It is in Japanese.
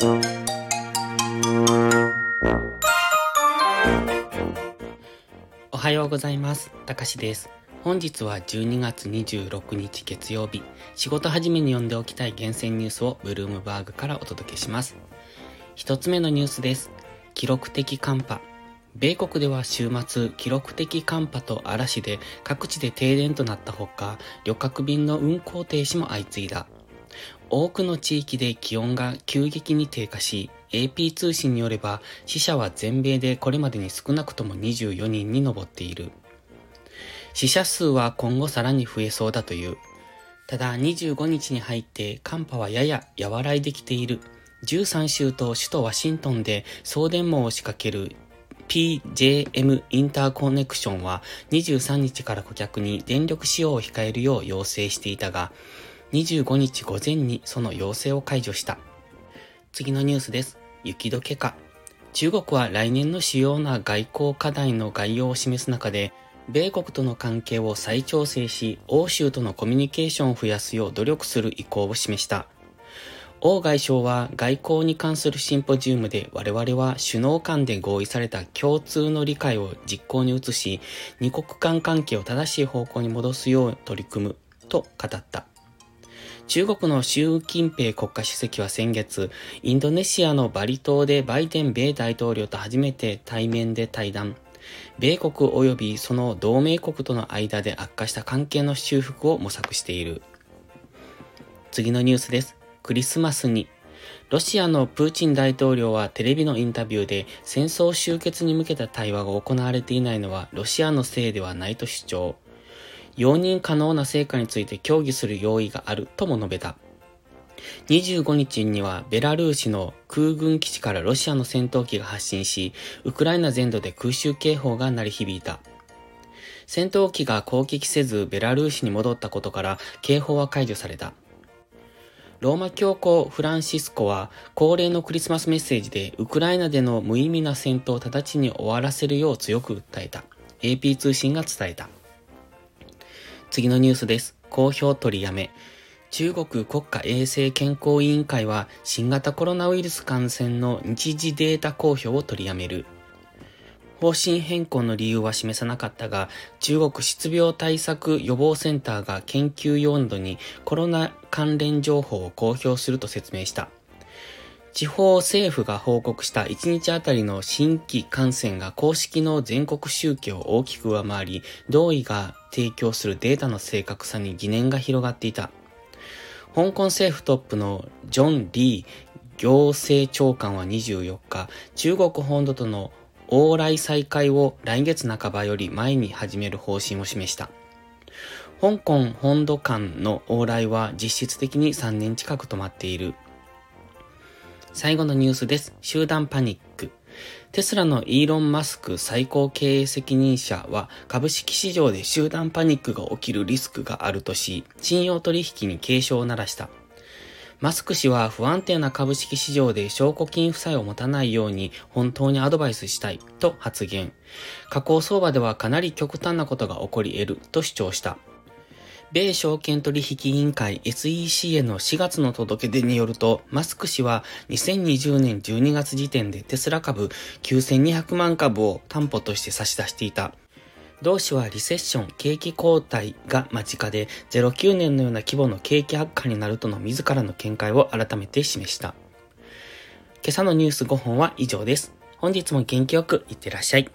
おはようございます。たかしです。本日は12月26日月曜日、仕事始めに読んでおきたい厳選ニュースをブルームバーグからお届けします。一つ目のニュースです。記録的寒波。米国では週末、記録的寒波と嵐で各地で停電となったほか、旅客便の運行停止も相次いだ。多くの地域で気温が急激に低下し、AP 通信によれば死者は全米でこれまでに少なくとも24人に上っている。死者数は今後さらに増えそうだという。ただ25日に入って寒波はやや和らいできている。13州と首都ワシントンで送電網を仕掛ける PJM インターコネクションは23日から顧客に電力使用を控えるよう要請していたが、25日午前にその要請を解除した。次のニュースです。雪解けか。中国は来年の主要な外交課題の概要を示す中で、米国との関係を再調整し、欧州とのコミュニケーションを増やすよう努力する意向を示した。王外相は外交に関するシンポジウムで我々は首脳間で合意された共通の理解を実行に移し、二国間関係を正しい方向に戻すよう取り組むと語った。中国の習近平国家主席は先月、インドネシアのバリ島でバイデン米大統領と初めて対面で対談。米国及びその同盟国との間で悪化した関係の修復を模索している。次のニュースです。クリスマスに。ロシアのプーチン大統領はテレビのインタビューで戦争終結に向けた対話が行われていないのはロシアのせいではないと主張。容認可能な成果について協議する用意があるとも述べた。25日にはベラルーシの空軍基地からロシアの戦闘機が発進し、ウクライナ全土で空襲警報が鳴り響いた。戦闘機が攻撃せずベラルーシに戻ったことから警報は解除された。ローマ教皇フランシスコは恒例のクリスマスメッセージでウクライナでの無意味な戦闘を直ちに終わらせるよう強く訴えた。AP 通信が伝えた。次のニュースです。公表取りやめ。中国国家衛生健康委員会は新型コロナウイルス感染の日時データ公表を取りやめる。方針変更の理由は示さなかったが、中国失病対策予防センターが研究用などにコロナ関連情報を公表すると説明した。地方政府が報告した1日あたりの新規感染が公式の全国集計を大きく上回り、同意が提供するデータの正確さに疑念が広がっていた。香港政府トップのジョン・リー行政長官は24日、中国本土との往来再開を来月半ばより前に始める方針を示した。香港本土間の往来は実質的に3年近く止まっている。最後のニュースです。集団パニック。テスラのイーロン・マスク最高経営責任者は株式市場で集団パニックが起きるリスクがあるとし、信用取引に警鐘を鳴らした。マスク氏は不安定な株式市場で証拠金負債を持たないように本当にアドバイスしたいと発言。加工相場ではかなり極端なことが起こり得ると主張した。米証券取引委員会 SEC への4月の届け出によると、マスク氏は2020年12月時点でテスラ株9200万株を担保として差し出していた。同氏はリセッション、景気後退が間近で、09年のような規模の景気悪化になるとの自らの見解を改めて示した。今朝のニュース5本は以上です。本日も元気よくいってらっしゃい。